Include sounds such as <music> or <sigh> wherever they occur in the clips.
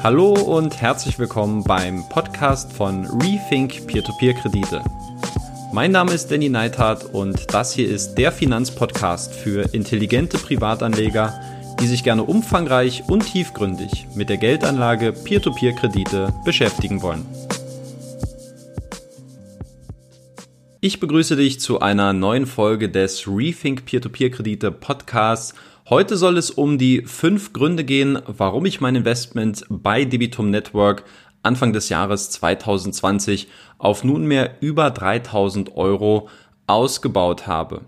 Hallo und herzlich willkommen beim Podcast von Rethink Peer-to-Peer-Kredite. Mein Name ist Danny Neithardt und das hier ist der Finanzpodcast für intelligente Privatanleger, die sich gerne umfangreich und tiefgründig mit der Geldanlage Peer-to-Peer-Kredite beschäftigen wollen. Ich begrüße dich zu einer neuen Folge des Rethink Peer-to-Peer-Kredite Podcasts Heute soll es um die fünf Gründe gehen, warum ich mein Investment bei Debitum Network Anfang des Jahres 2020 auf nunmehr über 3000 Euro ausgebaut habe.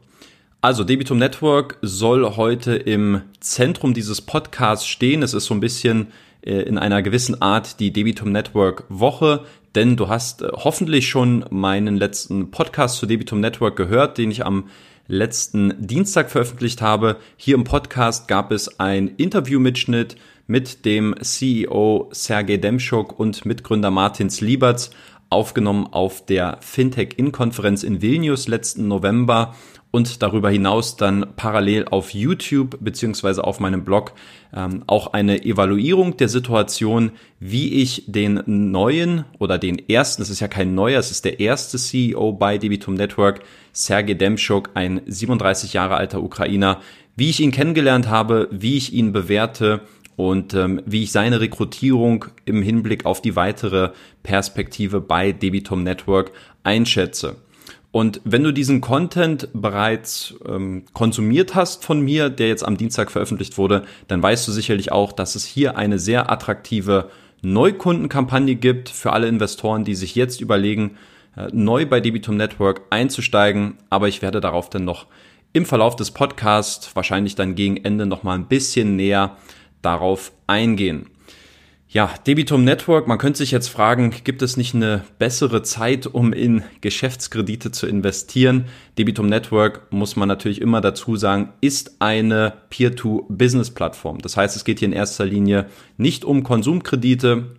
Also Debitum Network soll heute im Zentrum dieses Podcasts stehen. Es ist so ein bisschen äh, in einer gewissen Art die Debitum Network Woche, denn du hast äh, hoffentlich schon meinen letzten Podcast zu Debitum Network gehört, den ich am letzten Dienstag veröffentlicht habe. Hier im Podcast gab es ein Interviewmitschnitt mit dem CEO Sergei Demschuk und Mitgründer Martins Lieberts, aufgenommen auf der Fintech-In-Konferenz in Vilnius letzten November und darüber hinaus dann parallel auf YouTube beziehungsweise auf meinem Blog ähm, auch eine Evaluierung der Situation, wie ich den neuen oder den ersten, es ist ja kein neuer, es ist der erste CEO bei Debitum Network, Sergei Demschuk, ein 37 Jahre alter Ukrainer, wie ich ihn kennengelernt habe, wie ich ihn bewerte und ähm, wie ich seine Rekrutierung im Hinblick auf die weitere Perspektive bei Debitum Network einschätze. Und wenn du diesen Content bereits ähm, konsumiert hast von mir, der jetzt am Dienstag veröffentlicht wurde, dann weißt du sicherlich auch, dass es hier eine sehr attraktive Neukundenkampagne gibt für alle Investoren, die sich jetzt überlegen, äh, neu bei Debitum Network einzusteigen. Aber ich werde darauf dann noch im Verlauf des Podcasts, wahrscheinlich dann gegen Ende noch mal ein bisschen näher darauf eingehen. Ja, Debitum Network, man könnte sich jetzt fragen, gibt es nicht eine bessere Zeit, um in Geschäftskredite zu investieren? Debitum Network, muss man natürlich immer dazu sagen, ist eine Peer-to-Business-Plattform. Das heißt, es geht hier in erster Linie nicht um Konsumkredite,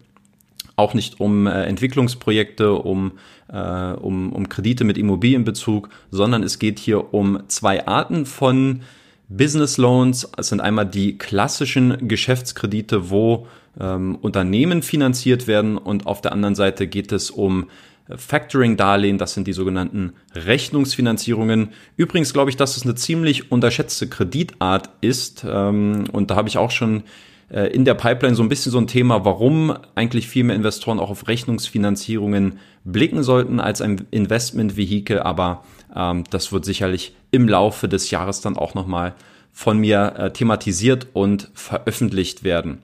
auch nicht um äh, Entwicklungsprojekte, um, äh, um, um Kredite mit Immobilienbezug, sondern es geht hier um zwei Arten von Business Loans. Es sind einmal die klassischen Geschäftskredite, wo ähm, Unternehmen finanziert werden und auf der anderen Seite geht es um Factoring-Darlehen, das sind die sogenannten Rechnungsfinanzierungen. Übrigens glaube ich, dass es eine ziemlich unterschätzte Kreditart ist ähm, und da habe ich auch schon äh, in der Pipeline so ein bisschen so ein Thema, warum eigentlich viel mehr Investoren auch auf Rechnungsfinanzierungen blicken sollten als ein Investmentvehikel, aber ähm, das wird sicherlich im Laufe des Jahres dann auch nochmal von mir äh, thematisiert und veröffentlicht werden.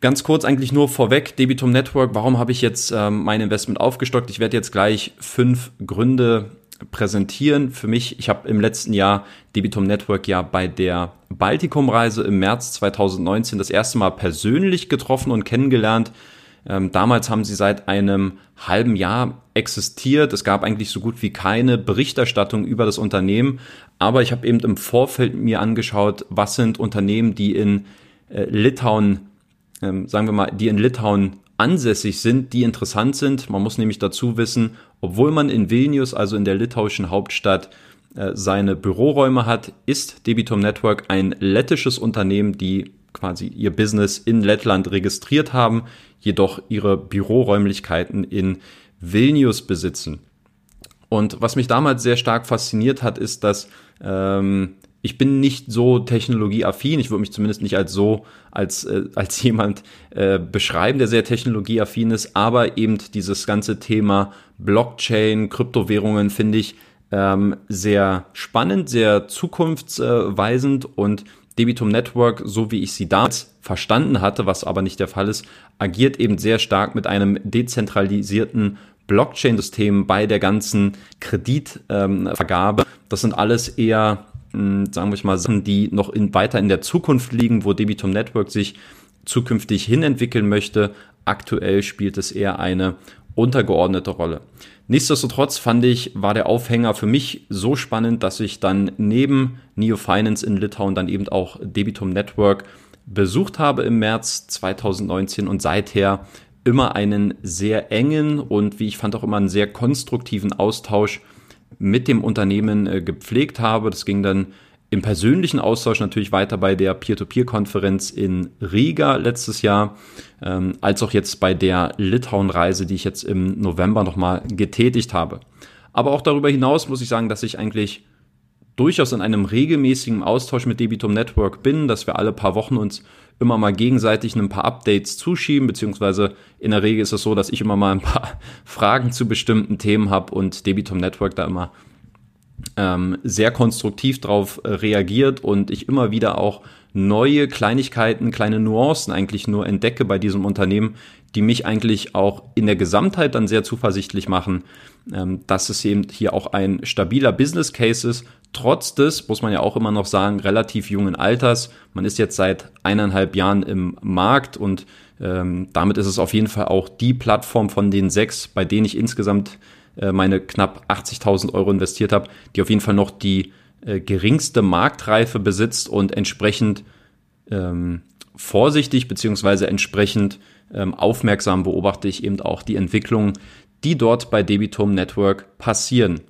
Ganz kurz eigentlich nur vorweg, Debitum Network, warum habe ich jetzt ähm, mein Investment aufgestockt? Ich werde jetzt gleich fünf Gründe präsentieren. Für mich, ich habe im letzten Jahr Debitum Network ja bei der Baltikum-Reise im März 2019 das erste Mal persönlich getroffen und kennengelernt. Ähm, damals haben sie seit einem halben Jahr existiert. Es gab eigentlich so gut wie keine Berichterstattung über das Unternehmen. Aber ich habe eben im Vorfeld mir angeschaut, was sind Unternehmen, die in äh, Litauen ähm, sagen wir mal, die in Litauen ansässig sind, die interessant sind. Man muss nämlich dazu wissen, obwohl man in Vilnius, also in der litauischen Hauptstadt, äh, seine Büroräume hat, ist Debitum Network ein lettisches Unternehmen, die quasi ihr Business in Lettland registriert haben, jedoch ihre Büroräumlichkeiten in Vilnius besitzen. Und was mich damals sehr stark fasziniert hat, ist, dass ähm, ich bin nicht so technologieaffin. Ich würde mich zumindest nicht als so, als, äh, als <laughs> jemand äh, beschreiben, der sehr technologieaffin ist, aber eben dieses ganze Thema Blockchain, Kryptowährungen finde ich ähm, sehr spannend, sehr zukunftsweisend und Debitum Network, so wie ich sie damals verstanden hatte, was aber nicht der Fall ist, agiert eben sehr stark mit einem dezentralisierten Blockchain-System bei der ganzen Kreditvergabe. Ähm, das sind alles eher sagen wir mal, Sachen, die noch in, weiter in der Zukunft liegen, wo Debitum Network sich zukünftig hinentwickeln möchte. Aktuell spielt es eher eine untergeordnete Rolle. Nichtsdestotrotz fand ich, war der Aufhänger für mich so spannend, dass ich dann neben Neo Finance in Litauen dann eben auch Debitum Network besucht habe im März 2019 und seither immer einen sehr engen und wie ich fand auch immer einen sehr konstruktiven Austausch mit dem Unternehmen äh, gepflegt habe. Das ging dann im persönlichen Austausch natürlich weiter bei der Peer-to-Peer-Konferenz in Riga letztes Jahr, ähm, als auch jetzt bei der Litauen-Reise, die ich jetzt im November nochmal getätigt habe. Aber auch darüber hinaus muss ich sagen, dass ich eigentlich durchaus in einem regelmäßigen Austausch mit Debitum Network bin, dass wir alle paar Wochen uns immer mal gegenseitig ein paar Updates zuschieben, beziehungsweise in der Regel ist es so, dass ich immer mal ein paar <laughs> Fragen zu bestimmten Themen habe und Debitum Network da immer ähm, sehr konstruktiv darauf äh, reagiert und ich immer wieder auch neue Kleinigkeiten, kleine Nuancen eigentlich nur entdecke bei diesem Unternehmen, die mich eigentlich auch in der Gesamtheit dann sehr zuversichtlich machen, ähm, dass es eben hier auch ein stabiler Business Case ist, trotz des, muss man ja auch immer noch sagen, relativ jungen Alters. Man ist jetzt seit eineinhalb Jahren im Markt und ähm, damit ist es auf jeden Fall auch die Plattform von den sechs, bei denen ich insgesamt äh, meine knapp 80.000 Euro investiert habe, die auf jeden Fall noch die äh, geringste Marktreife besitzt und entsprechend ähm, vorsichtig beziehungsweise entsprechend ähm, aufmerksam beobachte ich eben auch die Entwicklungen, die dort bei Debitum Network passieren.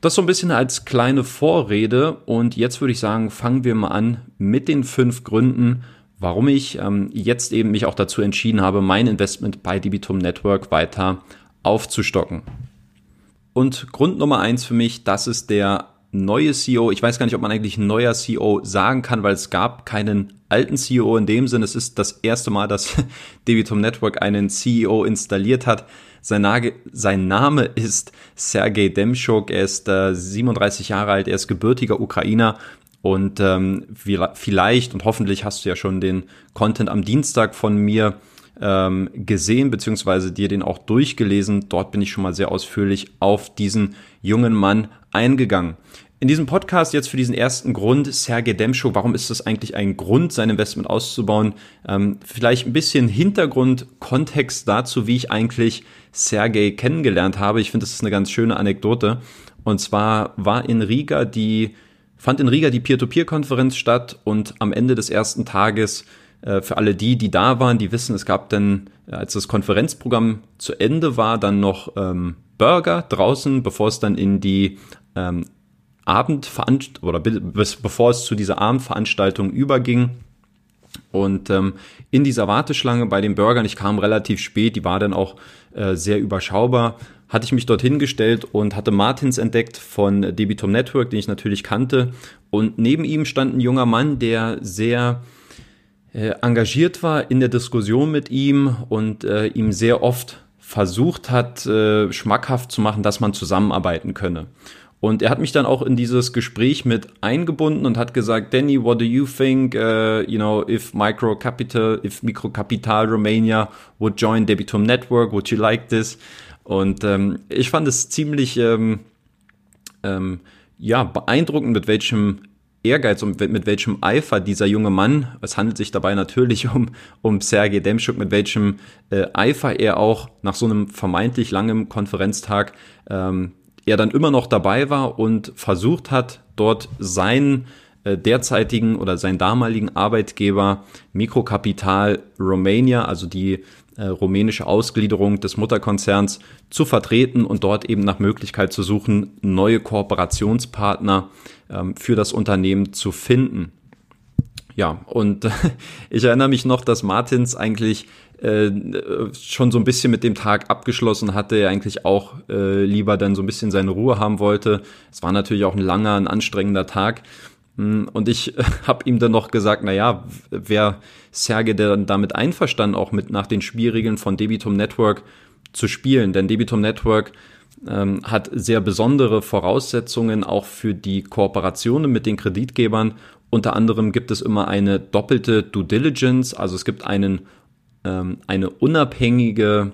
Das so ein bisschen als kleine Vorrede und jetzt würde ich sagen, fangen wir mal an mit den fünf Gründen, warum ich ähm, jetzt eben mich auch dazu entschieden habe, mein Investment bei Debitum Network weiter aufzustocken. Und Grund Nummer eins für mich, das ist der neue CEO. Ich weiß gar nicht, ob man eigentlich neuer CEO sagen kann, weil es gab keinen alten CEO in dem Sinne. Es ist das erste Mal, dass <laughs> Debitum Network einen CEO installiert hat. Sein, Nage, sein Name ist Sergei Demschuk. Er ist äh, 37 Jahre alt. Er ist gebürtiger Ukrainer. Und ähm, vielleicht und hoffentlich hast du ja schon den Content am Dienstag von mir ähm, gesehen, beziehungsweise dir den auch durchgelesen. Dort bin ich schon mal sehr ausführlich auf diesen jungen Mann eingegangen. In diesem Podcast jetzt für diesen ersten Grund, Sergei Demschuk, warum ist das eigentlich ein Grund, sein Investment auszubauen? Ähm, vielleicht ein bisschen Hintergrund, Kontext dazu, wie ich eigentlich Sergei kennengelernt habe. Ich finde, das ist eine ganz schöne Anekdote. Und zwar war in Riga die, fand in Riga die Peer-to-Peer-Konferenz statt und am Ende des ersten Tages äh, für alle die, die da waren, die wissen, es gab dann, äh, als das Konferenzprogramm zu Ende war, dann noch ähm, Burger draußen, bevor es dann in die ähm, Abendveranst oder bis, bevor es zu dieser Abendveranstaltung überging. Und ähm, in dieser Warteschlange bei den Burgern, ich kam relativ spät, die war dann auch äh, sehr überschaubar, hatte ich mich dorthin gestellt und hatte Martins entdeckt von Debitum Network, den ich natürlich kannte. Und neben ihm stand ein junger Mann, der sehr äh, engagiert war in der Diskussion mit ihm und äh, ihm sehr oft versucht hat, äh, schmackhaft zu machen, dass man zusammenarbeiten könne. Und er hat mich dann auch in dieses Gespräch mit eingebunden und hat gesagt, Danny, what do you think, uh, you know, if Micro Capital, if Microcapital Romania would join Debitum Network, would you like this? Und ähm, ich fand es ziemlich ähm, ähm, ja, beeindruckend, mit welchem Ehrgeiz und mit welchem Eifer dieser junge Mann, es handelt sich dabei natürlich <laughs> um, um Sergei Demschuk, mit welchem äh, Eifer er auch nach so einem vermeintlich langen Konferenztag ähm, er dann immer noch dabei war und versucht hat, dort seinen äh, derzeitigen oder seinen damaligen Arbeitgeber Mikrokapital Romania, also die äh, rumänische Ausgliederung des Mutterkonzerns, zu vertreten und dort eben nach Möglichkeit zu suchen, neue Kooperationspartner ähm, für das Unternehmen zu finden. Ja, und <laughs> ich erinnere mich noch, dass Martins eigentlich äh, schon so ein bisschen mit dem Tag abgeschlossen hatte, er eigentlich auch äh, lieber dann so ein bisschen seine Ruhe haben wollte. Es war natürlich auch ein langer, ein anstrengender Tag. Hm, und ich <laughs> habe ihm dann noch gesagt, na ja, wäre Serge dann damit einverstanden, auch mit nach den Spielregeln von Debitum Network zu spielen. Denn Debitum Network ähm, hat sehr besondere Voraussetzungen auch für die Kooperationen mit den Kreditgebern. Unter anderem gibt es immer eine doppelte Due Diligence, also es gibt einen ähm, eine unabhängige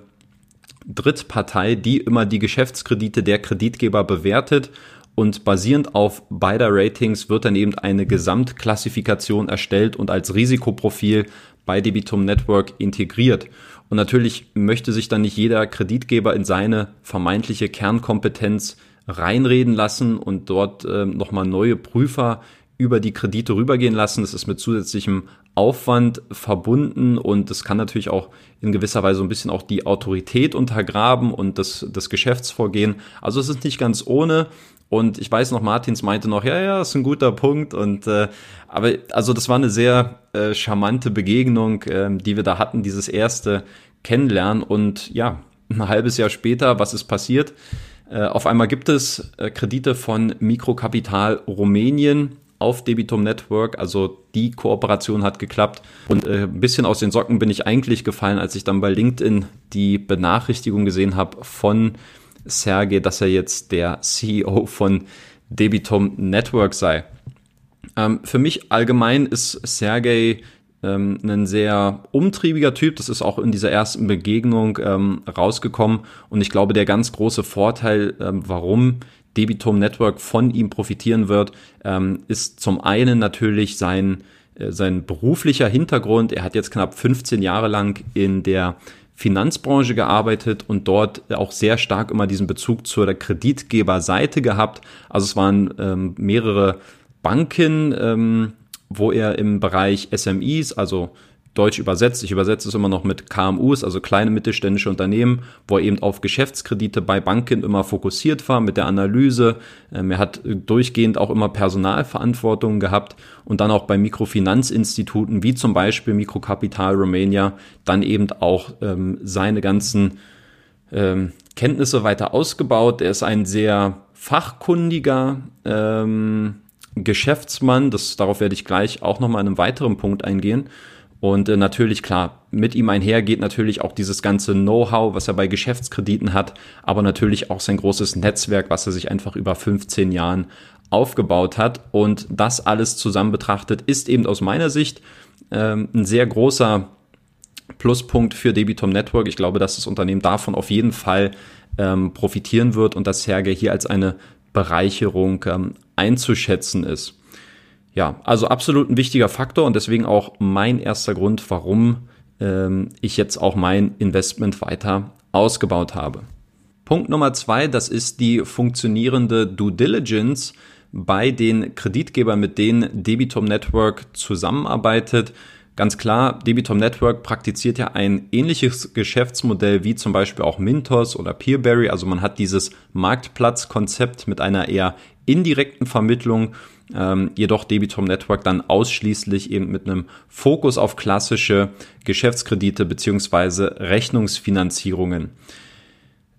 Drittpartei, die immer die Geschäftskredite der Kreditgeber bewertet und basierend auf beider Ratings wird dann eben eine Gesamtklassifikation erstellt und als Risikoprofil bei Debitum Network integriert. Und natürlich möchte sich dann nicht jeder Kreditgeber in seine vermeintliche Kernkompetenz reinreden lassen und dort äh, nochmal neue Prüfer über die Kredite rübergehen lassen. Das ist mit zusätzlichem Aufwand verbunden und es kann natürlich auch in gewisser Weise ein bisschen auch die Autorität untergraben und das, das Geschäftsvorgehen. Also es ist nicht ganz ohne. Und ich weiß noch, Martins meinte noch, ja, ja, ist ein guter Punkt. Und äh, aber also das war eine sehr äh, charmante Begegnung, äh, die wir da hatten, dieses erste Kennenlernen. Und ja, ein halbes Jahr später, was ist passiert? Äh, auf einmal gibt es äh, Kredite von Mikrokapital Rumänien auf Debitum Network. Also die Kooperation hat geklappt. Und äh, ein bisschen aus den Socken bin ich eigentlich gefallen, als ich dann bei LinkedIn die Benachrichtigung gesehen habe von Sergey, dass er jetzt der CEO von Debitum Network sei. Ähm, für mich allgemein ist Sergey ähm, ein sehr umtriebiger Typ. Das ist auch in dieser ersten Begegnung ähm, rausgekommen. Und ich glaube, der ganz große Vorteil, ähm, warum Debitum Network von ihm profitieren wird, ähm, ist zum einen natürlich sein, äh, sein beruflicher Hintergrund. Er hat jetzt knapp 15 Jahre lang in der Finanzbranche gearbeitet und dort auch sehr stark immer diesen Bezug zur Kreditgeberseite gehabt. Also es waren ähm, mehrere Banken, ähm, wo er im Bereich SMEs, also Deutsch übersetzt, ich übersetze es immer noch mit KMUs, also kleine mittelständische Unternehmen, wo er eben auf Geschäftskredite bei Banken immer fokussiert war mit der Analyse. Ähm, er hat durchgehend auch immer Personalverantwortung gehabt und dann auch bei Mikrofinanzinstituten wie zum Beispiel Mikrokapital Romania dann eben auch ähm, seine ganzen ähm, Kenntnisse weiter ausgebaut. Er ist ein sehr fachkundiger ähm, Geschäftsmann. Das, darauf werde ich gleich auch nochmal in einem weiteren Punkt eingehen. Und äh, natürlich, klar, mit ihm einher geht natürlich auch dieses ganze Know-how, was er bei Geschäftskrediten hat, aber natürlich auch sein großes Netzwerk, was er sich einfach über 15 Jahren aufgebaut hat. Und das alles zusammen betrachtet ist eben aus meiner Sicht ähm, ein sehr großer Pluspunkt für Debitum Network. Ich glaube, dass das Unternehmen davon auf jeden Fall ähm, profitieren wird und dass Sergei hier als eine Bereicherung ähm, einzuschätzen ist ja, also absolut ein wichtiger Faktor und deswegen auch mein erster Grund, warum ähm, ich jetzt auch mein Investment weiter ausgebaut habe. Punkt Nummer zwei, das ist die funktionierende Due Diligence bei den Kreditgebern, mit denen Debitum Network zusammenarbeitet. Ganz klar, Debitum Network praktiziert ja ein ähnliches Geschäftsmodell wie zum Beispiel auch Mintos oder Peerberry. Also man hat dieses Marktplatzkonzept mit einer eher indirekten Vermittlung ähm, jedoch Debitum Network dann ausschließlich eben mit einem Fokus auf klassische Geschäftskredite beziehungsweise Rechnungsfinanzierungen.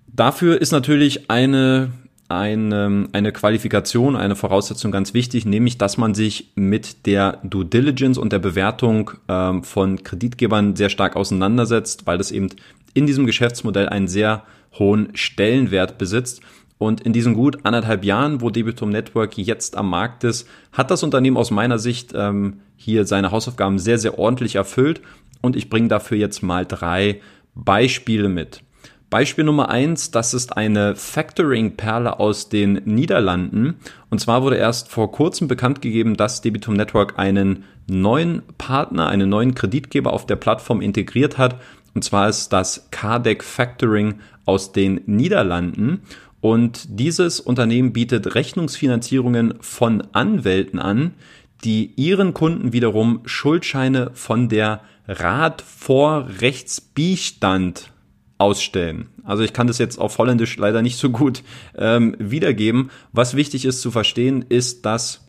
Dafür ist natürlich eine eine, eine Qualifikation, eine Voraussetzung ganz wichtig, nämlich dass man sich mit der Due Diligence und der Bewertung ähm, von Kreditgebern sehr stark auseinandersetzt, weil das eben in diesem Geschäftsmodell einen sehr hohen Stellenwert besitzt. Und in diesen gut anderthalb Jahren, wo Debitum Network jetzt am Markt ist, hat das Unternehmen aus meiner Sicht ähm, hier seine Hausaufgaben sehr, sehr ordentlich erfüllt. Und ich bringe dafür jetzt mal drei Beispiele mit. Beispiel Nummer eins, das ist eine Factoring-Perle aus den Niederlanden. Und zwar wurde erst vor kurzem bekannt gegeben, dass Debitum Network einen neuen Partner, einen neuen Kreditgeber auf der Plattform integriert hat. Und zwar ist das Cardec Factoring aus den Niederlanden. Und dieses Unternehmen bietet Rechnungsfinanzierungen von Anwälten an, die ihren Kunden wiederum Schuldscheine von der Rat vor Rechtsbeistand ausstellen. Also ich kann das jetzt auf Holländisch leider nicht so gut ähm, wiedergeben. Was wichtig ist zu verstehen, ist, dass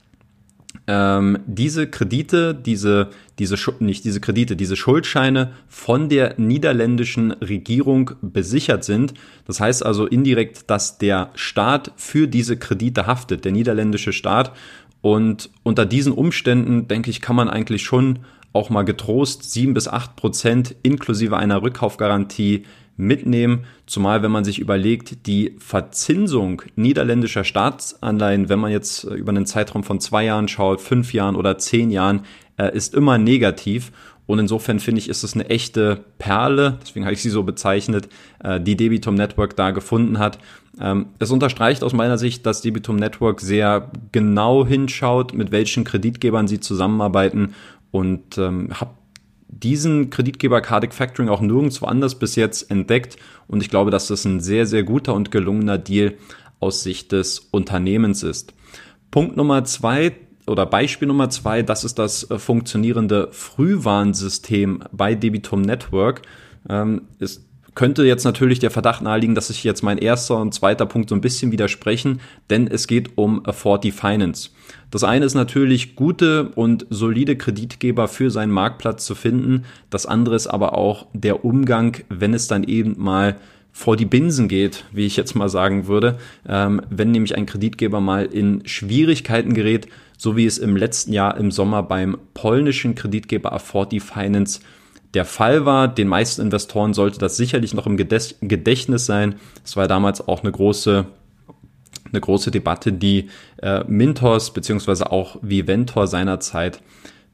ähm, diese Kredite, diese, diese, nicht diese Kredite, diese Schuldscheine von der niederländischen Regierung besichert sind. Das heißt also indirekt, dass der Staat für diese Kredite haftet, der niederländische Staat. Und unter diesen Umständen, denke ich, kann man eigentlich schon auch mal getrost sieben bis acht Prozent inklusive einer Rückkaufgarantie mitnehmen, zumal wenn man sich überlegt, die Verzinsung niederländischer Staatsanleihen, wenn man jetzt äh, über einen Zeitraum von zwei Jahren schaut, fünf Jahren oder zehn Jahren, äh, ist immer negativ. Und insofern finde ich, ist es eine echte Perle, deswegen habe ich sie so bezeichnet, äh, die Debitum Network da gefunden hat. Ähm, es unterstreicht aus meiner Sicht, dass Debitum Network sehr genau hinschaut, mit welchen Kreditgebern sie zusammenarbeiten und ähm, habe diesen Kreditgeber Cardic Factoring auch nirgendwo anders bis jetzt entdeckt und ich glaube, dass das ein sehr, sehr guter und gelungener Deal aus Sicht des Unternehmens ist. Punkt Nummer zwei, oder Beispiel Nummer zwei, das ist das äh, funktionierende Frühwarnsystem bei Debitum Network. Ähm, es könnte jetzt natürlich der Verdacht naheliegen, dass sich jetzt mein erster und zweiter Punkt so ein bisschen widersprechen, denn es geht um Affordee Finance. Das eine ist natürlich gute und solide Kreditgeber für seinen Marktplatz zu finden. Das andere ist aber auch der Umgang, wenn es dann eben mal vor die Binsen geht, wie ich jetzt mal sagen würde, ähm, wenn nämlich ein Kreditgeber mal in Schwierigkeiten gerät, so wie es im letzten Jahr im Sommer beim polnischen Kreditgeber Affordee Finance der Fall war. Den meisten Investoren sollte das sicherlich noch im Gedächtnis sein. Es war damals auch eine große eine große Debatte, die äh, Mintos beziehungsweise auch Viventor seinerzeit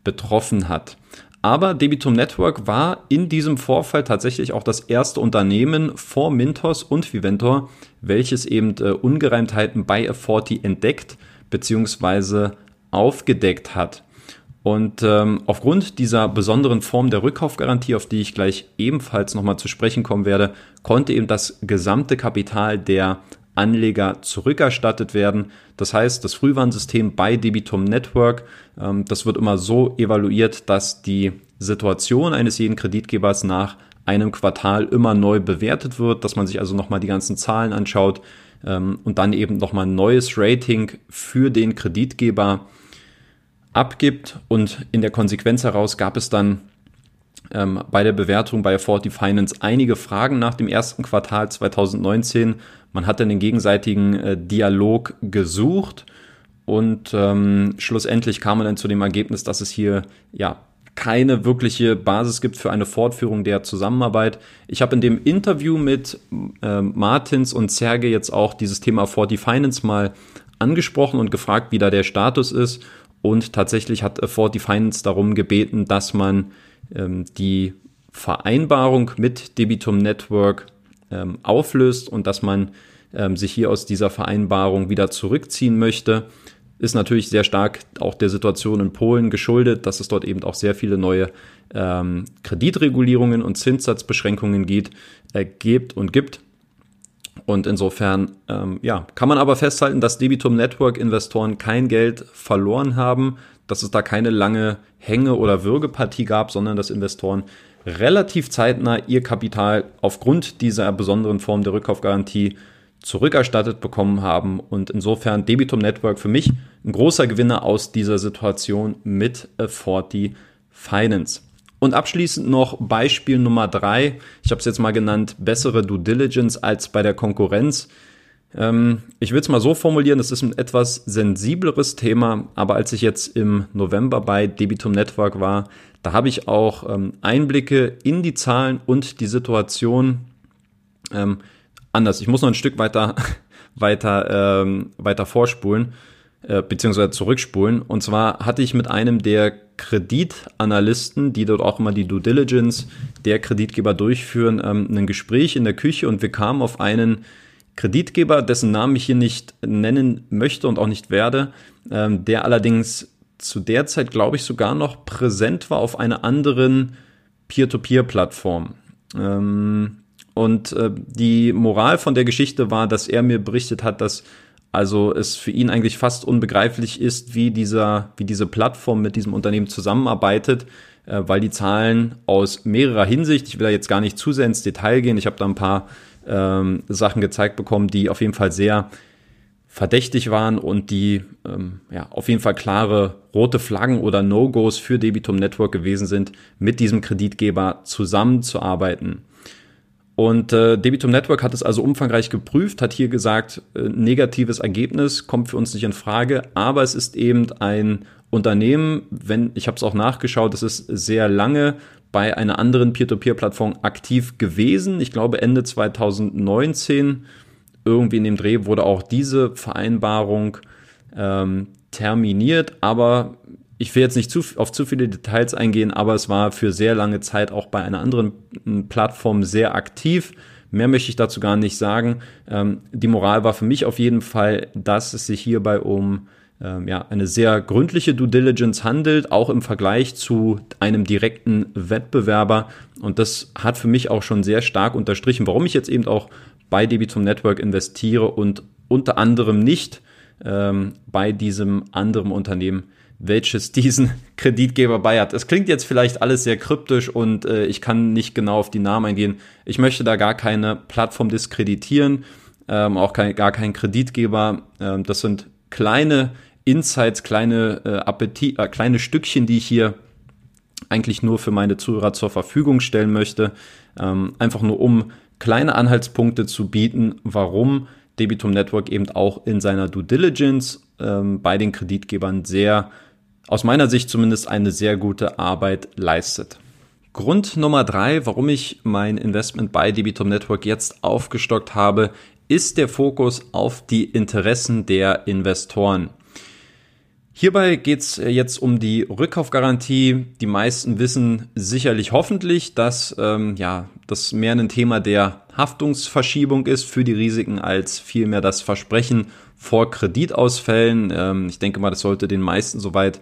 betroffen hat. Aber Debitum Network war in diesem Vorfall tatsächlich auch das erste Unternehmen vor Mintos und Viventor, welches eben äh, Ungereimtheiten bei A40 entdeckt beziehungsweise aufgedeckt hat. Und ähm, aufgrund dieser besonderen Form der Rückkaufgarantie, auf die ich gleich ebenfalls nochmal zu sprechen kommen werde, konnte eben das gesamte Kapital der Anleger zurückerstattet werden. Das heißt, das Frühwarnsystem bei Debitum Network, ähm, das wird immer so evaluiert, dass die Situation eines jeden Kreditgebers nach einem Quartal immer neu bewertet wird, dass man sich also nochmal die ganzen Zahlen anschaut ähm, und dann eben nochmal ein neues Rating für den Kreditgeber abgibt und in der Konsequenz heraus gab es dann ähm, bei der Bewertung bei 40 Finance einige Fragen nach dem ersten Quartal 2019. Man hat dann den gegenseitigen äh, Dialog gesucht und ähm, schlussendlich kam man dann zu dem Ergebnis, dass es hier ja keine wirkliche Basis gibt für eine Fortführung der Zusammenarbeit. Ich habe in dem Interview mit äh, Martins und Serge jetzt auch dieses Thema 40 Finance mal angesprochen und gefragt, wie da der Status ist. Und tatsächlich hat Afford Finance darum gebeten, dass man ähm, die Vereinbarung mit Debitum Network ähm, auflöst und dass man ähm, sich hier aus dieser Vereinbarung wieder zurückziehen möchte. Ist natürlich sehr stark auch der Situation in Polen geschuldet, dass es dort eben auch sehr viele neue ähm, Kreditregulierungen und Zinssatzbeschränkungen geht, äh, gibt und gibt. Und insofern, ähm, ja, kann man aber festhalten, dass Debitum Network Investoren kein Geld verloren haben, dass es da keine lange Hänge- oder Würgepartie gab, sondern dass Investoren relativ zeitnah ihr Kapital aufgrund dieser besonderen Form der Rückkaufgarantie zurückerstattet bekommen haben. Und insofern Debitum Network für mich ein großer Gewinner aus dieser Situation mit 40 Finance. Und abschließend noch Beispiel Nummer drei. Ich habe es jetzt mal genannt, bessere Due Diligence als bei der Konkurrenz. Ähm, ich will es mal so formulieren, das ist ein etwas sensibleres Thema, aber als ich jetzt im November bei Debitum Network war, da habe ich auch ähm, Einblicke in die Zahlen und die Situation ähm, anders. Ich muss noch ein Stück weiter, <laughs> weiter, ähm, weiter vorspulen äh, beziehungsweise zurückspulen. Und zwar hatte ich mit einem der Kreditanalysten, die dort auch immer die Due Diligence der Kreditgeber durchführen, ähm, ein Gespräch in der Küche und wir kamen auf einen Kreditgeber, dessen Namen ich hier nicht nennen möchte und auch nicht werde, ähm, der allerdings zu der Zeit, glaube ich, sogar noch präsent war auf einer anderen Peer-to-Peer-Plattform. Ähm, und äh, die Moral von der Geschichte war, dass er mir berichtet hat, dass also es für ihn eigentlich fast unbegreiflich ist, wie dieser, wie diese Plattform mit diesem Unternehmen zusammenarbeitet, äh, weil die Zahlen aus mehrerer Hinsicht, ich will da jetzt gar nicht zu sehr ins Detail gehen, ich habe da ein paar ähm, Sachen gezeigt bekommen, die auf jeden Fall sehr verdächtig waren und die ähm, ja, auf jeden Fall klare rote Flaggen oder No-Gos für Debitum Network gewesen sind, mit diesem Kreditgeber zusammenzuarbeiten. Und äh, Debitum Network hat es also umfangreich geprüft, hat hier gesagt, äh, negatives Ergebnis kommt für uns nicht in Frage, aber es ist eben ein Unternehmen, wenn ich habe es auch nachgeschaut, es ist sehr lange bei einer anderen Peer-to-Peer-Plattform aktiv gewesen. Ich glaube Ende 2019 irgendwie in dem Dreh wurde auch diese Vereinbarung ähm, terminiert, aber ich will jetzt nicht zu, auf zu viele Details eingehen, aber es war für sehr lange Zeit auch bei einer anderen Plattform sehr aktiv. Mehr möchte ich dazu gar nicht sagen. Ähm, die Moral war für mich auf jeden Fall, dass es sich hierbei um ähm, ja, eine sehr gründliche Due Diligence handelt, auch im Vergleich zu einem direkten Wettbewerber. Und das hat für mich auch schon sehr stark unterstrichen, warum ich jetzt eben auch bei Debitum Network investiere und unter anderem nicht ähm, bei diesem anderen Unternehmen welches diesen <laughs> Kreditgeber bei hat. Es klingt jetzt vielleicht alles sehr kryptisch und äh, ich kann nicht genau auf die Namen eingehen. Ich möchte da gar keine Plattform diskreditieren, ähm, auch kein, gar keinen Kreditgeber. Ähm, das sind kleine Insights, kleine äh, Appetit, äh, kleine Stückchen, die ich hier eigentlich nur für meine Zuhörer zur Verfügung stellen möchte. Ähm, einfach nur um kleine Anhaltspunkte zu bieten, warum Debitum Network eben auch in seiner Due Diligence ähm, bei den Kreditgebern sehr, aus meiner Sicht zumindest, eine sehr gute Arbeit leistet. Grund Nummer drei, warum ich mein Investment bei Debitum Network jetzt aufgestockt habe, ist der Fokus auf die Interessen der Investoren. Hierbei geht es jetzt um die Rückkaufgarantie. Die meisten wissen sicherlich hoffentlich, dass ähm, ja, das mehr ein Thema der Haftungsverschiebung ist für die Risiken als vielmehr das Versprechen vor Kreditausfällen. Ähm, ich denke mal, das sollte den meisten soweit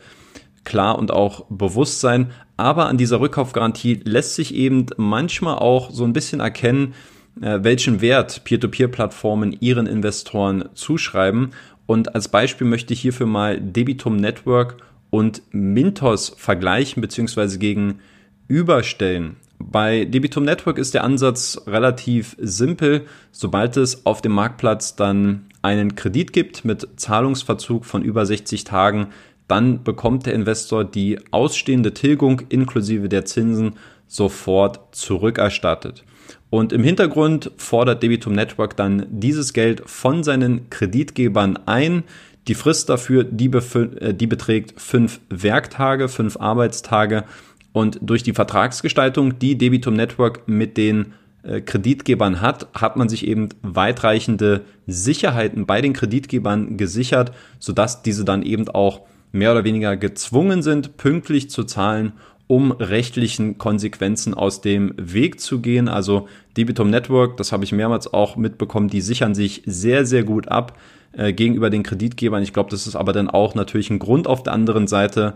klar und auch bewusst sein. Aber an dieser Rückkaufgarantie lässt sich eben manchmal auch so ein bisschen erkennen, äh, welchen Wert Peer-to-Peer-Plattformen ihren Investoren zuschreiben. Und als Beispiel möchte ich hierfür mal Debitum Network und Mintos vergleichen bzw. gegenüberstellen. Bei Debitum Network ist der Ansatz relativ simpel. Sobald es auf dem Marktplatz dann einen Kredit gibt mit Zahlungsverzug von über 60 Tagen, dann bekommt der Investor die ausstehende Tilgung inklusive der Zinsen sofort zurückerstattet. Und im Hintergrund fordert Debitum Network dann dieses Geld von seinen Kreditgebern ein. Die Frist dafür, die, äh, die beträgt fünf Werktage, fünf Arbeitstage. Und durch die Vertragsgestaltung, die Debitum Network mit den äh, Kreditgebern hat, hat man sich eben weitreichende Sicherheiten bei den Kreditgebern gesichert, sodass diese dann eben auch mehr oder weniger gezwungen sind, pünktlich zu zahlen um rechtlichen Konsequenzen aus dem Weg zu gehen. Also Debitum Network, das habe ich mehrmals auch mitbekommen, die sichern sich sehr, sehr gut ab äh, gegenüber den Kreditgebern. Ich glaube, das ist aber dann auch natürlich ein Grund auf der anderen Seite,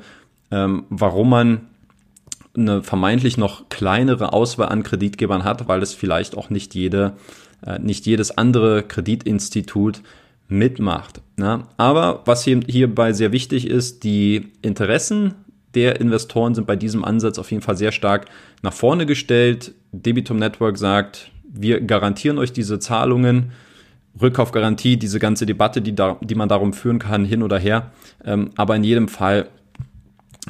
ähm, warum man eine vermeintlich noch kleinere Auswahl an Kreditgebern hat, weil es vielleicht auch nicht jede, äh, nicht jedes andere Kreditinstitut mitmacht. Ne? Aber was hier, hierbei sehr wichtig ist, die Interessen der Investoren sind bei diesem Ansatz auf jeden Fall sehr stark nach vorne gestellt. Debitum Network sagt, wir garantieren euch diese Zahlungen. Rückkaufgarantie, diese ganze Debatte, die, da, die man darum führen kann, hin oder her. Ähm, aber in jedem Fall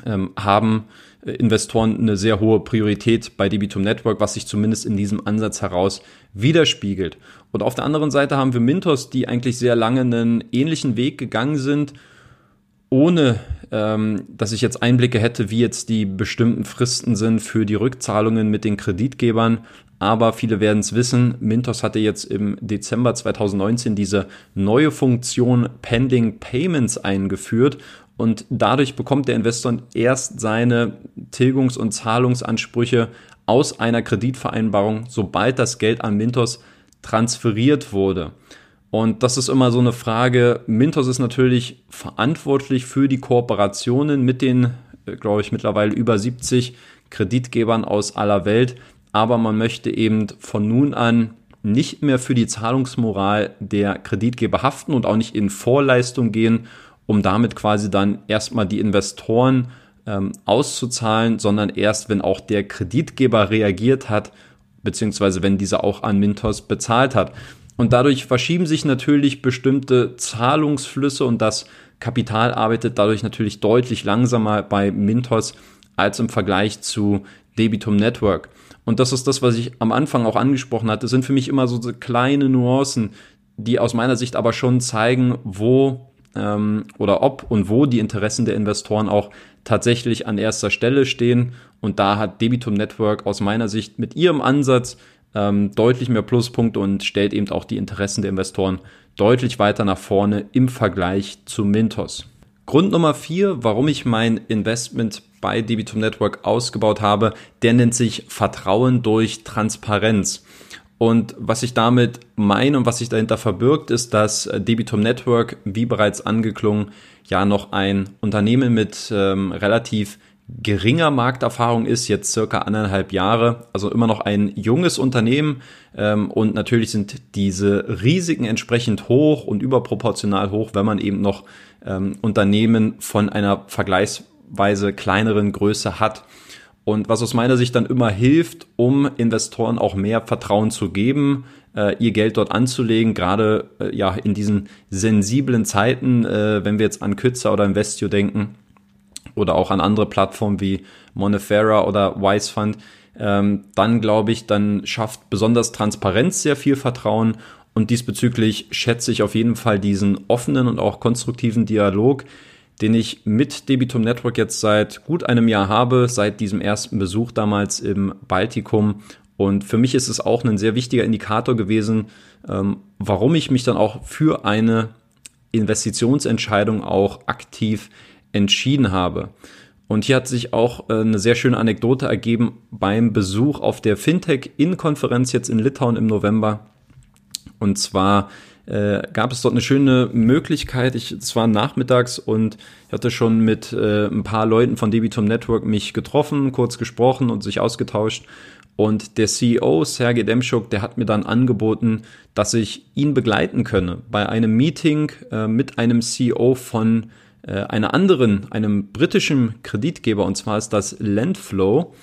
ähm, haben Investoren eine sehr hohe Priorität bei Debitum Network, was sich zumindest in diesem Ansatz heraus widerspiegelt. Und auf der anderen Seite haben wir Mintos, die eigentlich sehr lange einen ähnlichen Weg gegangen sind ohne ähm, dass ich jetzt Einblicke hätte, wie jetzt die bestimmten Fristen sind für die Rückzahlungen mit den Kreditgebern. Aber viele werden es wissen, Mintos hatte jetzt im Dezember 2019 diese neue Funktion Pending Payments eingeführt und dadurch bekommt der Investor erst seine Tilgungs- und Zahlungsansprüche aus einer Kreditvereinbarung, sobald das Geld an Mintos transferiert wurde. Und das ist immer so eine Frage. Mintos ist natürlich verantwortlich für die Kooperationen mit den, äh, glaube ich, mittlerweile über 70 Kreditgebern aus aller Welt. Aber man möchte eben von nun an nicht mehr für die Zahlungsmoral der Kreditgeber haften und auch nicht in Vorleistung gehen, um damit quasi dann erstmal die Investoren ähm, auszuzahlen, sondern erst, wenn auch der Kreditgeber reagiert hat, beziehungsweise wenn dieser auch an Mintos bezahlt hat. Und dadurch verschieben sich natürlich bestimmte Zahlungsflüsse und das Kapital arbeitet dadurch natürlich deutlich langsamer bei Mintos als im Vergleich zu Debitum Network. Und das ist das, was ich am Anfang auch angesprochen hatte. Das sind für mich immer so kleine Nuancen, die aus meiner Sicht aber schon zeigen, wo ähm, oder ob und wo die Interessen der Investoren auch tatsächlich an erster Stelle stehen. Und da hat Debitum Network aus meiner Sicht mit ihrem Ansatz ähm, deutlich mehr Pluspunkte und stellt eben auch die Interessen der Investoren deutlich weiter nach vorne im Vergleich zu Mintos. Grund Nummer vier, warum ich mein Investment bei Debitum Network ausgebaut habe, der nennt sich Vertrauen durch Transparenz. Und was ich damit meine und was sich dahinter verbirgt, ist, dass Debitum Network, wie bereits angeklungen, ja noch ein Unternehmen mit ähm, relativ geringer Markterfahrung ist, jetzt circa anderthalb Jahre, also immer noch ein junges Unternehmen ähm, und natürlich sind diese Risiken entsprechend hoch und überproportional hoch, wenn man eben noch ähm, Unternehmen von einer vergleichsweise kleineren Größe hat. Und was aus meiner Sicht dann immer hilft, um Investoren auch mehr Vertrauen zu geben, äh, ihr Geld dort anzulegen, gerade äh, ja in diesen sensiblen Zeiten, äh, wenn wir jetzt an Kützer oder Investio denken, oder auch an andere Plattformen wie Monefera oder Wise Fund, ähm, dann glaube ich, dann schafft besonders Transparenz sehr viel Vertrauen. Und diesbezüglich schätze ich auf jeden Fall diesen offenen und auch konstruktiven Dialog, den ich mit Debitum Network jetzt seit gut einem Jahr habe, seit diesem ersten Besuch damals im Baltikum. Und für mich ist es auch ein sehr wichtiger Indikator gewesen, ähm, warum ich mich dann auch für eine Investitionsentscheidung auch aktiv entschieden habe. Und hier hat sich auch äh, eine sehr schöne Anekdote ergeben beim Besuch auf der Fintech-In-Konferenz jetzt in Litauen im November. Und zwar äh, gab es dort eine schöne Möglichkeit. Ich, es war nachmittags und ich hatte schon mit äh, ein paar Leuten von Debitum Network mich getroffen, kurz gesprochen und sich ausgetauscht. Und der CEO, Sergei Demschuk, der hat mir dann angeboten, dass ich ihn begleiten könne bei einem Meeting äh, mit einem CEO von äh, einer anderen, einem britischen Kreditgeber, und zwar ist das Landflow.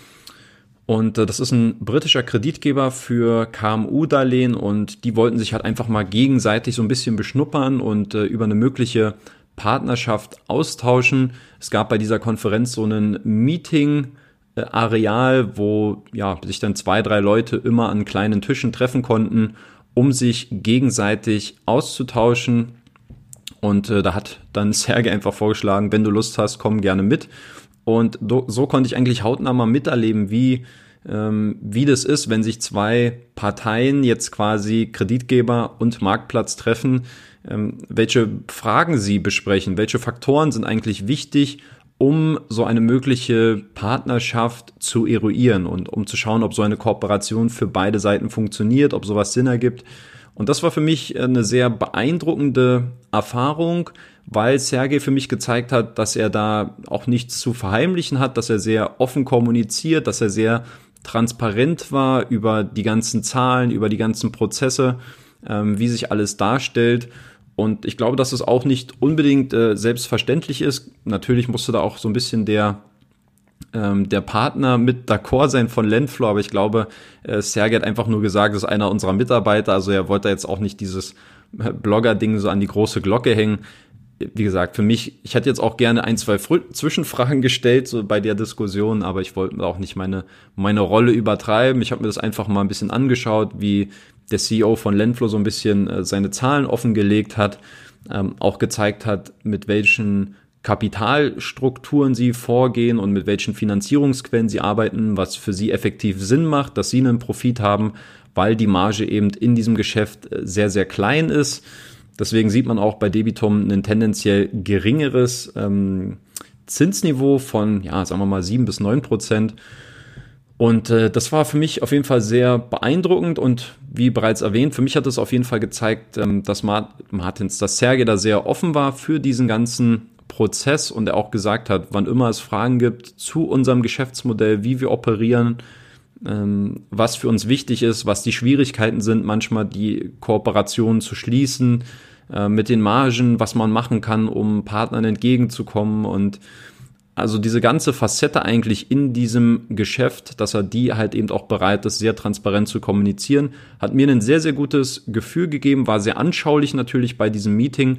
Und äh, das ist ein britischer Kreditgeber für KMU-Darlehen und die wollten sich halt einfach mal gegenseitig so ein bisschen beschnuppern und äh, über eine mögliche Partnerschaft austauschen. Es gab bei dieser Konferenz so ein Meeting, Areal, wo ja, sich dann zwei, drei Leute immer an kleinen Tischen treffen konnten, um sich gegenseitig auszutauschen und äh, da hat dann <laughs> Sergei einfach vorgeschlagen, wenn du Lust hast, komm gerne mit. Und so konnte ich eigentlich hautnah mal miterleben, wie, ähm, wie das ist, wenn sich zwei Parteien jetzt quasi Kreditgeber und Marktplatz treffen, ähm, welche Fragen sie besprechen, welche Faktoren sind eigentlich wichtig, um so eine mögliche Partnerschaft zu eruieren und um zu schauen, ob so eine Kooperation für beide Seiten funktioniert, ob sowas Sinn ergibt. Und das war für mich eine sehr beeindruckende Erfahrung, weil Sergei für mich gezeigt hat, dass er da auch nichts zu verheimlichen hat, dass er sehr offen kommuniziert, dass er sehr transparent war über die ganzen Zahlen, über die ganzen Prozesse, ähm, wie sich alles darstellt. Und ich glaube, dass es auch nicht unbedingt äh, selbstverständlich ist. Natürlich musste da auch so ein bisschen der ähm, der Partner mit d'accord sein von Landflow, aber ich glaube, äh, Sergei hat einfach nur gesagt, das ist einer unserer Mitarbeiter, also er wollte jetzt auch nicht dieses äh, Blogger-Ding so an die große Glocke hängen. Wie gesagt, für mich, ich hätte jetzt auch gerne ein, zwei Fr Zwischenfragen gestellt so bei der Diskussion, aber ich wollte auch nicht meine, meine Rolle übertreiben. Ich habe mir das einfach mal ein bisschen angeschaut, wie der CEO von Landflow so ein bisschen äh, seine Zahlen offengelegt hat, ähm, auch gezeigt hat, mit welchen Kapitalstrukturen sie vorgehen und mit welchen Finanzierungsquellen sie arbeiten, was für sie effektiv Sinn macht, dass sie einen Profit haben, weil die Marge eben in diesem Geschäft äh, sehr, sehr klein ist. Deswegen sieht man auch bei Debitum ein tendenziell geringeres ähm, Zinsniveau von, ja, sagen wir mal, sieben bis neun Prozent. Und äh, das war für mich auf jeden Fall sehr beeindruckend und wie bereits erwähnt, für mich hat es auf jeden Fall gezeigt, ähm, dass Martins, dass Sergei da sehr offen war für diesen ganzen Prozess und er auch gesagt hat, wann immer es Fragen gibt zu unserem Geschäftsmodell, wie wir operieren, ähm, was für uns wichtig ist, was die Schwierigkeiten sind, manchmal die Kooperationen zu schließen, äh, mit den Margen, was man machen kann, um Partnern entgegenzukommen. Und also diese ganze Facette eigentlich in diesem Geschäft, dass er die halt eben auch bereit ist, sehr transparent zu kommunizieren, hat mir ein sehr, sehr gutes Gefühl gegeben, war sehr anschaulich natürlich bei diesem Meeting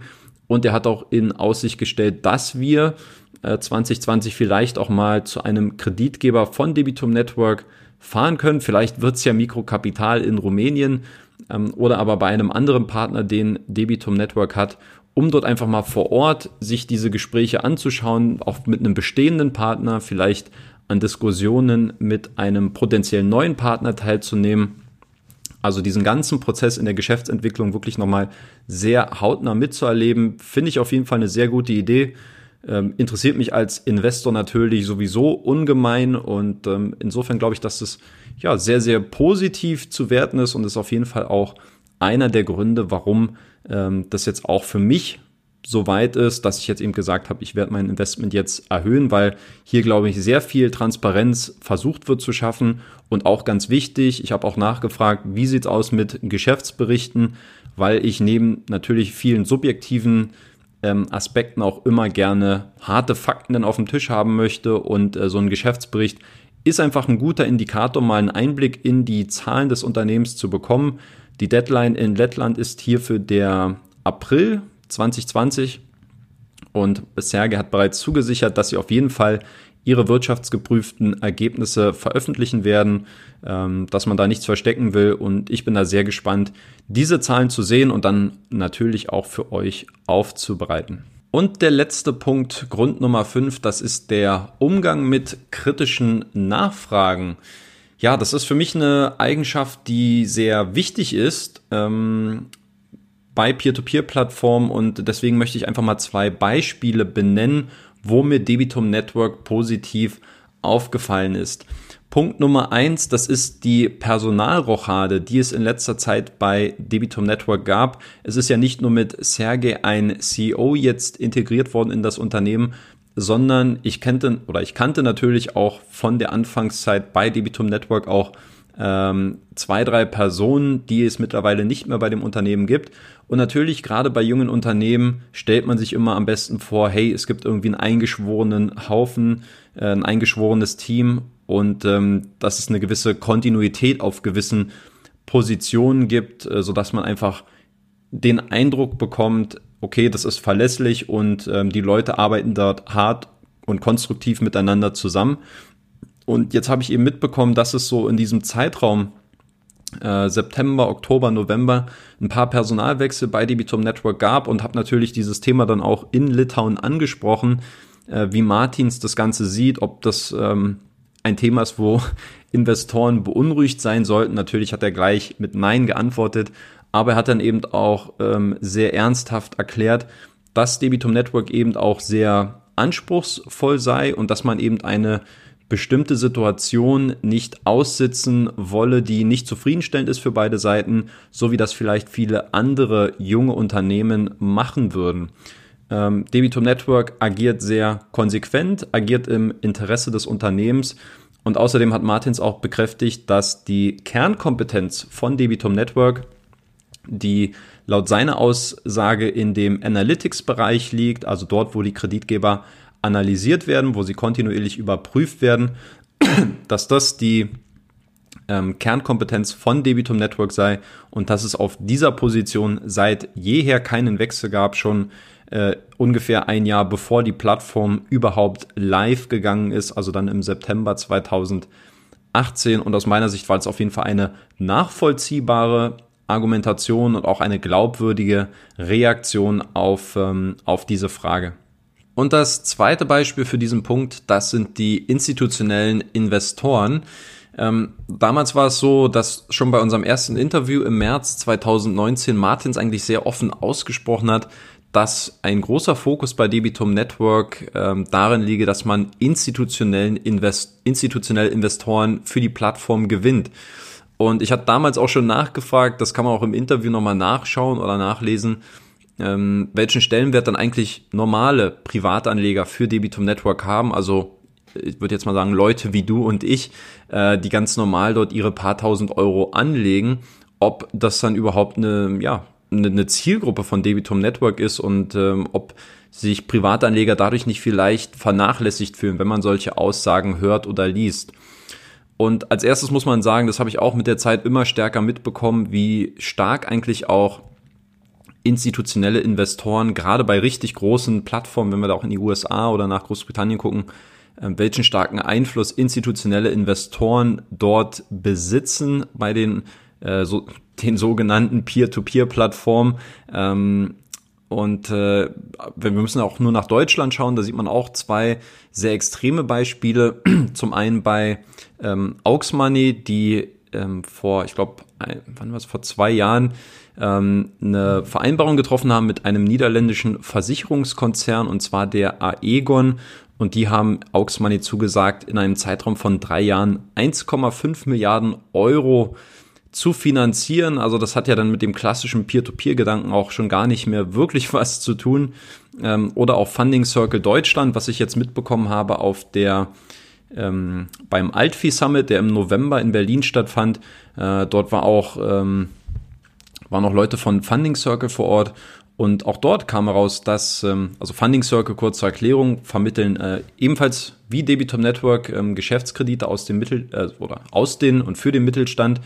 und er hat auch in Aussicht gestellt, dass wir äh, 2020 vielleicht auch mal zu einem Kreditgeber von Debitum Network fahren können. Vielleicht wird es ja Mikrokapital in Rumänien ähm, oder aber bei einem anderen Partner, den Debitum Network hat, um dort einfach mal vor Ort sich diese Gespräche anzuschauen, auch mit einem bestehenden Partner, vielleicht an Diskussionen mit einem potenziellen neuen Partner teilzunehmen also diesen ganzen Prozess in der Geschäftsentwicklung wirklich nochmal sehr hautnah mitzuerleben, finde ich auf jeden Fall eine sehr gute Idee. Ähm, interessiert mich als Investor natürlich sowieso ungemein und ähm, insofern glaube ich, dass es ja sehr, sehr positiv zu werten ist und ist auf jeden Fall auch einer der Gründe, warum ähm, das jetzt auch für mich so weit ist, dass ich jetzt eben gesagt habe, ich werde mein Investment jetzt erhöhen, weil hier, glaube ich, sehr viel Transparenz versucht wird zu schaffen. Und auch ganz wichtig, ich habe auch nachgefragt, wie sieht's aus mit Geschäftsberichten, weil ich neben natürlich vielen subjektiven ähm, Aspekten auch immer gerne harte Fakten dann auf dem Tisch haben möchte. Und äh, so ein Geschäftsbericht ist einfach ein guter Indikator, mal einen Einblick in die Zahlen des Unternehmens zu bekommen. Die Deadline in Lettland ist hierfür der April 2020 und Serge hat bereits zugesichert, dass sie auf jeden Fall ihre wirtschaftsgeprüften Ergebnisse veröffentlichen werden, ähm, dass man da nichts verstecken will. Und ich bin da sehr gespannt, diese Zahlen zu sehen und dann natürlich auch für euch aufzubereiten. Und der letzte Punkt, Grund Nummer 5, das ist der Umgang mit kritischen Nachfragen. Ja, das ist für mich eine Eigenschaft, die sehr wichtig ist. Ähm, bei Peer-to-Peer-Plattformen und deswegen möchte ich einfach mal zwei Beispiele benennen, wo mir Debitum Network positiv aufgefallen ist. Punkt Nummer eins, das ist die Personalrochade, die es in letzter Zeit bei Debitum Network gab. Es ist ja nicht nur mit Sergey ein CEO jetzt integriert worden in das Unternehmen, sondern ich kannte oder ich kannte natürlich auch von der Anfangszeit bei Debitum Network auch ähm, zwei, drei Personen, die es mittlerweile nicht mehr bei dem Unternehmen gibt. Und natürlich, gerade bei jungen Unternehmen, stellt man sich immer am besten vor, hey, es gibt irgendwie einen eingeschworenen Haufen, äh, ein eingeschworenes Team und ähm, dass es eine gewisse Kontinuität auf gewissen Positionen gibt, äh, sodass man einfach den Eindruck bekommt, okay, das ist verlässlich und ähm, die Leute arbeiten dort hart und konstruktiv miteinander zusammen. Und jetzt habe ich eben mitbekommen, dass es so in diesem Zeitraum äh, September, Oktober, November ein paar Personalwechsel bei Debitum Network gab und habe natürlich dieses Thema dann auch in Litauen angesprochen, äh, wie Martins das Ganze sieht, ob das ähm, ein Thema ist, wo <laughs> Investoren beunruhigt sein sollten. Natürlich hat er gleich mit Nein geantwortet, aber er hat dann eben auch ähm, sehr ernsthaft erklärt, dass Debitum Network eben auch sehr anspruchsvoll sei und dass man eben eine bestimmte Situation nicht aussitzen wolle, die nicht zufriedenstellend ist für beide Seiten, so wie das vielleicht viele andere junge Unternehmen machen würden. Ähm, Debitum Network agiert sehr konsequent, agiert im Interesse des Unternehmens und außerdem hat Martins auch bekräftigt, dass die Kernkompetenz von Debitum Network, die laut seiner Aussage in dem Analytics-Bereich liegt, also dort, wo die Kreditgeber analysiert werden, wo sie kontinuierlich überprüft werden, <clears throat> dass das die ähm, Kernkompetenz von Debitum Network sei und dass es auf dieser Position seit jeher keinen Wechsel gab, schon äh, ungefähr ein Jahr bevor die Plattform überhaupt live gegangen ist, also dann im September 2018. Und aus meiner Sicht war es auf jeden Fall eine nachvollziehbare Argumentation und auch eine glaubwürdige Reaktion auf, ähm, auf diese Frage. Und das zweite Beispiel für diesen Punkt, das sind die institutionellen Investoren. Ähm, damals war es so, dass schon bei unserem ersten Interview im März 2019 Martins eigentlich sehr offen ausgesprochen hat, dass ein großer Fokus bei Debitum Network ähm, darin liege, dass man institutionellen Invest institutionelle Investoren für die Plattform gewinnt. Und ich hatte damals auch schon nachgefragt, das kann man auch im Interview nochmal nachschauen oder nachlesen, ähm, welchen Stellenwert dann eigentlich normale Privatanleger für Debitum Network haben. Also ich würde jetzt mal sagen, Leute wie du und ich, äh, die ganz normal dort ihre paar tausend Euro anlegen, ob das dann überhaupt eine, ja, eine Zielgruppe von Debitum Network ist und ähm, ob sich Privatanleger dadurch nicht vielleicht vernachlässigt fühlen, wenn man solche Aussagen hört oder liest. Und als erstes muss man sagen, das habe ich auch mit der Zeit immer stärker mitbekommen, wie stark eigentlich auch institutionelle Investoren, gerade bei richtig großen Plattformen, wenn wir da auch in die USA oder nach Großbritannien gucken, äh, welchen starken Einfluss institutionelle Investoren dort besitzen bei den äh, so, <laughs> den sogenannten Peer-to-Peer-Plattformen. Ähm, und äh, wir müssen auch nur nach Deutschland schauen, da sieht man auch zwei sehr extreme Beispiele. <clears throat> Zum einen bei ähm, Aux Money, die ähm, vor, ich glaube, wann war es, vor zwei Jahren ähm, eine Vereinbarung getroffen haben mit einem niederländischen Versicherungskonzern und zwar der Aegon. Und die haben Aux Money zugesagt, in einem Zeitraum von drei Jahren 1,5 Milliarden Euro zu finanzieren. Also das hat ja dann mit dem klassischen Peer-to-Peer-Gedanken auch schon gar nicht mehr wirklich <laughs> was zu tun. Ähm, oder auch Funding Circle Deutschland, was ich jetzt mitbekommen habe auf der ähm, beim Altvieh Summit, der im November in Berlin stattfand. Äh, dort war auch ähm, waren auch Leute von Funding Circle vor Ort und auch dort kam heraus, dass, ähm, also Funding Circle, kurz zur Erklärung, vermitteln äh, ebenfalls wie Debitum Network ähm, Geschäftskredite aus dem Mittel, äh, oder aus den und für den Mittelstand.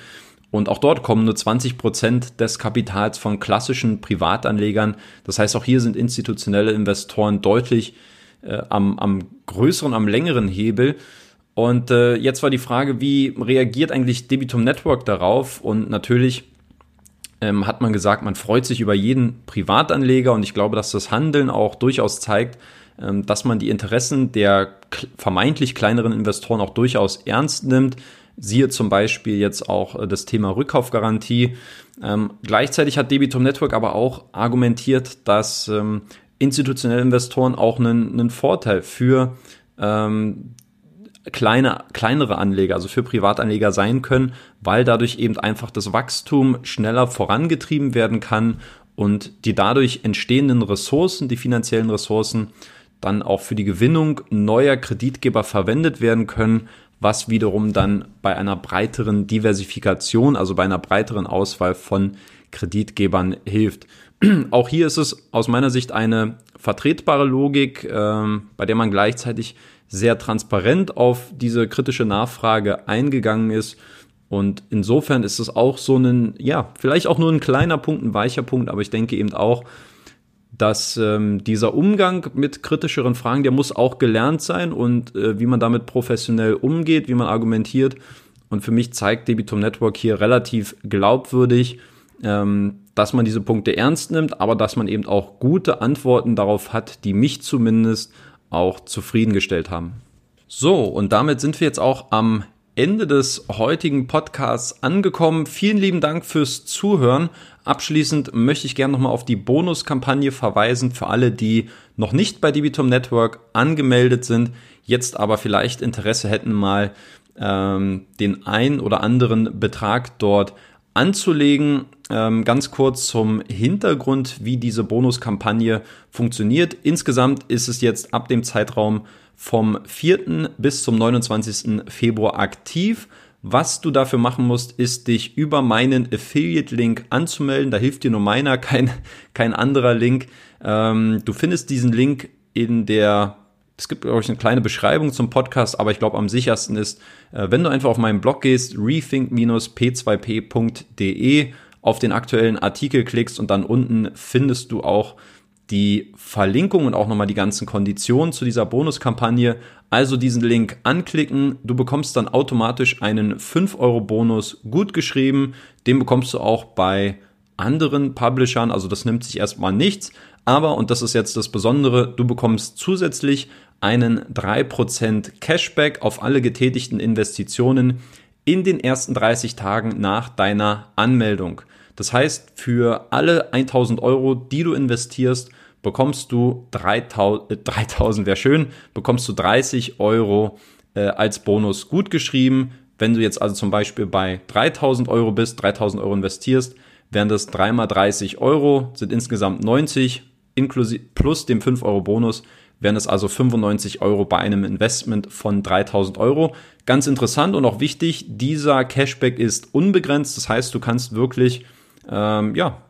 Und auch dort kommen nur 20 Prozent des Kapitals von klassischen Privatanlegern. Das heißt, auch hier sind institutionelle Investoren deutlich äh, am, am größeren, am längeren Hebel. Und äh, jetzt war die Frage, wie reagiert eigentlich Debitum Network darauf? Und natürlich ähm, hat man gesagt, man freut sich über jeden Privatanleger und ich glaube, dass das Handeln auch durchaus zeigt, ähm, dass man die Interessen der vermeintlich kleineren Investoren auch durchaus ernst nimmt. Siehe zum Beispiel jetzt auch äh, das Thema Rückkaufgarantie. Ähm, gleichzeitig hat Debitum Network aber auch argumentiert, dass ähm, institutionelle Investoren auch einen, einen Vorteil für ähm, kleine, kleinere Anleger, also für Privatanleger sein können, weil dadurch eben einfach das Wachstum schneller vorangetrieben werden kann und die dadurch entstehenden Ressourcen, die finanziellen Ressourcen, dann auch für die Gewinnung neuer Kreditgeber verwendet werden können, was wiederum dann bei einer breiteren Diversifikation, also bei einer breiteren Auswahl von Kreditgebern hilft. <clears throat> Auch hier ist es aus meiner Sicht eine vertretbare Logik, ähm, bei der man gleichzeitig sehr transparent auf diese kritische Nachfrage eingegangen ist. Und insofern ist es auch so ein, ja, vielleicht auch nur ein kleiner Punkt, ein weicher Punkt, aber ich denke eben auch, dass ähm, dieser Umgang mit kritischeren Fragen, der muss auch gelernt sein und äh, wie man damit professionell umgeht, wie man argumentiert. Und für mich zeigt Debitum Network hier relativ glaubwürdig, ähm, dass man diese Punkte ernst nimmt, aber dass man eben auch gute Antworten darauf hat, die mich zumindest auch zufriedengestellt haben. So, und damit sind wir jetzt auch am Ende des heutigen Podcasts angekommen. Vielen lieben Dank fürs Zuhören. Abschließend möchte ich gerne nochmal auf die Bonuskampagne verweisen für alle, die noch nicht bei Debitum Network angemeldet sind, jetzt aber vielleicht Interesse hätten, mal ähm, den ein oder anderen Betrag dort anzulegen. Ähm, ganz kurz zum Hintergrund, wie diese Bonuskampagne funktioniert. Insgesamt ist es jetzt ab dem Zeitraum vom 4. bis zum 29. Februar aktiv. Was du dafür machen musst, ist dich über meinen Affiliate-Link anzumelden. Da hilft dir nur meiner, <laughs> kein, kein anderer Link. Ähm, du findest diesen Link in der es gibt, glaube ich, eine kleine Beschreibung zum Podcast, aber ich glaube, am sichersten ist, äh, wenn du einfach auf meinen Blog gehst, rethink-p2p.de, auf den aktuellen Artikel klickst und dann unten findest du auch die Verlinkung und auch nochmal die ganzen Konditionen zu dieser Bonuskampagne. Also diesen Link anklicken. Du bekommst dann automatisch einen 5-Euro-Bonus gut geschrieben. Den bekommst du auch bei anderen Publishern. Also das nimmt sich erstmal nichts. Aber, und das ist jetzt das Besondere, du bekommst zusätzlich einen 3% Cashback auf alle getätigten Investitionen in den ersten 30 Tagen nach deiner Anmeldung. Das heißt, für alle 1000 Euro, die du investierst, bekommst du 3000, äh, 3000 wäre schön, bekommst du 30 Euro äh, als Bonus gut geschrieben. Wenn du jetzt also zum Beispiel bei 3000 Euro bist, 3000 Euro investierst, wären das 3 mal 30 Euro, sind insgesamt 90 inklusive plus dem 5 Euro Bonus wären es also 95 Euro bei einem Investment von 3000 Euro. Ganz interessant und auch wichtig, dieser Cashback ist unbegrenzt. Das heißt, du kannst wirklich, ähm, ja,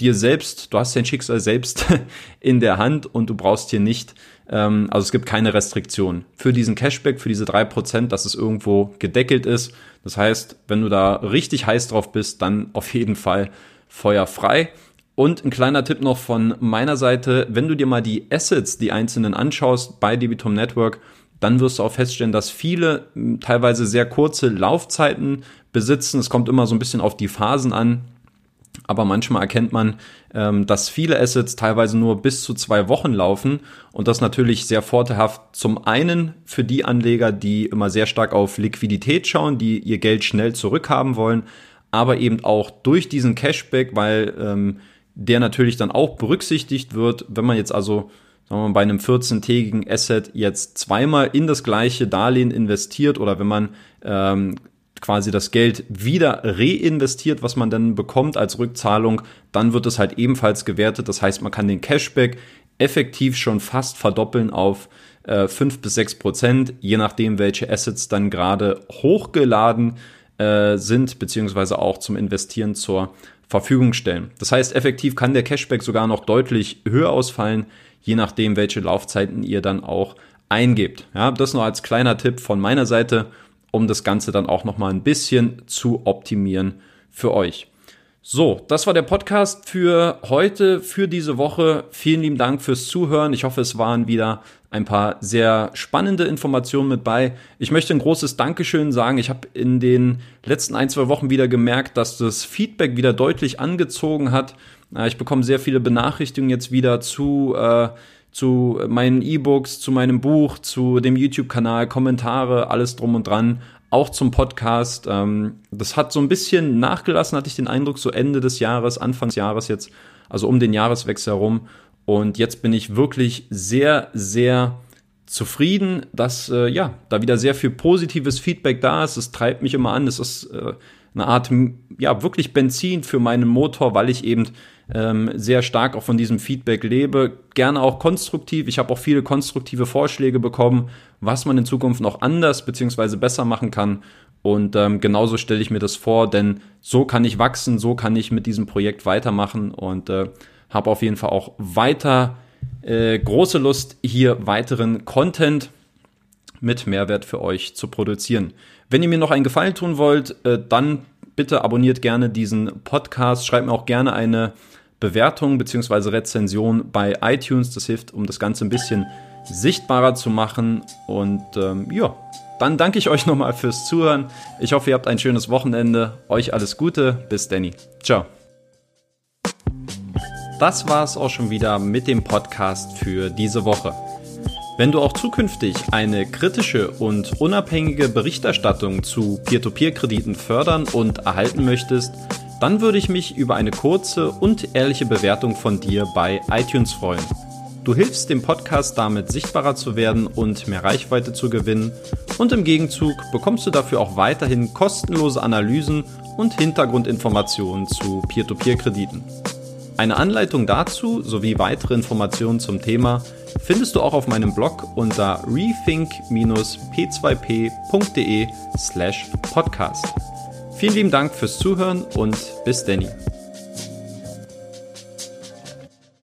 dir selbst, du hast dein Schicksal selbst <laughs> in der Hand und du brauchst hier nicht, ähm, also es gibt keine Restriktion für diesen Cashback, für diese drei Prozent, dass es irgendwo gedeckelt ist. Das heißt, wenn du da richtig heiß drauf bist, dann auf jeden Fall feuerfrei. Und ein kleiner Tipp noch von meiner Seite, wenn du dir mal die Assets, die einzelnen anschaust bei Debitum Network, dann wirst du auch feststellen, dass viele hm, teilweise sehr kurze Laufzeiten besitzen. Es kommt immer so ein bisschen auf die Phasen an. Aber manchmal erkennt man, ähm, dass viele Assets teilweise nur bis zu zwei Wochen laufen und das natürlich sehr vorteilhaft zum einen für die Anleger, die immer sehr stark auf Liquidität schauen, die ihr Geld schnell zurückhaben wollen, aber eben auch durch diesen Cashback, weil ähm, der natürlich dann auch berücksichtigt wird, wenn man jetzt also sagen wir mal, bei einem 14-tägigen Asset jetzt zweimal in das gleiche Darlehen investiert oder wenn man ähm, quasi das Geld wieder reinvestiert, was man dann bekommt als Rückzahlung, dann wird es halt ebenfalls gewertet. Das heißt, man kann den Cashback effektiv schon fast verdoppeln auf äh, 5 bis 6 Prozent, je nachdem, welche Assets dann gerade hochgeladen äh, sind, beziehungsweise auch zum Investieren zur Verfügung stellen. Das heißt, effektiv kann der Cashback sogar noch deutlich höher ausfallen, je nachdem, welche Laufzeiten ihr dann auch eingebt. Ja, das nur als kleiner Tipp von meiner Seite, um das Ganze dann auch noch mal ein bisschen zu optimieren für euch. So, das war der Podcast für heute, für diese Woche. Vielen lieben Dank fürs Zuhören. Ich hoffe, es waren wieder ein paar sehr spannende Informationen mit bei. Ich möchte ein großes Dankeschön sagen. Ich habe in den letzten ein, zwei Wochen wieder gemerkt, dass das Feedback wieder deutlich angezogen hat. Ich bekomme sehr viele Benachrichtigungen jetzt wieder zu, äh, zu meinen E-Books, zu meinem Buch, zu dem YouTube-Kanal, Kommentare, alles drum und dran auch zum Podcast. Ähm, das hat so ein bisschen nachgelassen, hatte ich den Eindruck, so Ende des Jahres, Anfang des Jahres jetzt, also um den Jahreswechsel herum. Und jetzt bin ich wirklich sehr, sehr zufrieden, dass äh, ja da wieder sehr viel positives Feedback da ist. Es treibt mich immer an. Es ist äh, eine Art ja wirklich Benzin für meinen Motor, weil ich eben ähm, sehr stark auch von diesem Feedback lebe. Gerne auch konstruktiv. Ich habe auch viele konstruktive Vorschläge bekommen, was man in Zukunft noch anders bzw. besser machen kann. Und ähm, genauso stelle ich mir das vor, denn so kann ich wachsen, so kann ich mit diesem Projekt weitermachen und äh, habe auf jeden Fall auch weiter äh, große Lust, hier weiteren Content mit Mehrwert für euch zu produzieren. Wenn ihr mir noch einen Gefallen tun wollt, äh, dann bitte abonniert gerne diesen Podcast, schreibt mir auch gerne eine Bewertung bzw. Rezension bei iTunes. Das hilft, um das Ganze ein bisschen sichtbarer zu machen. Und ähm, ja, dann danke ich euch <laughs> nochmal fürs Zuhören. Ich hoffe, ihr habt ein schönes Wochenende. Euch alles Gute. Bis Danny. Ciao. Das war es auch schon wieder mit dem Podcast für diese Woche. Wenn du auch zukünftig eine kritische und unabhängige Berichterstattung zu Peer-to-Peer-Krediten fördern und erhalten möchtest, dann würde ich mich über eine kurze und ehrliche Bewertung von dir bei iTunes freuen. Du hilfst dem Podcast damit sichtbarer zu werden und mehr Reichweite zu gewinnen und im Gegenzug bekommst du dafür auch weiterhin kostenlose Analysen und Hintergrundinformationen zu Peer-to-Peer-Krediten. Eine Anleitung dazu sowie weitere Informationen zum Thema findest du auch auf meinem Blog unter rethink-p2p.de slash podcast. Vielen lieben Dank fürs Zuhören und bis Danny.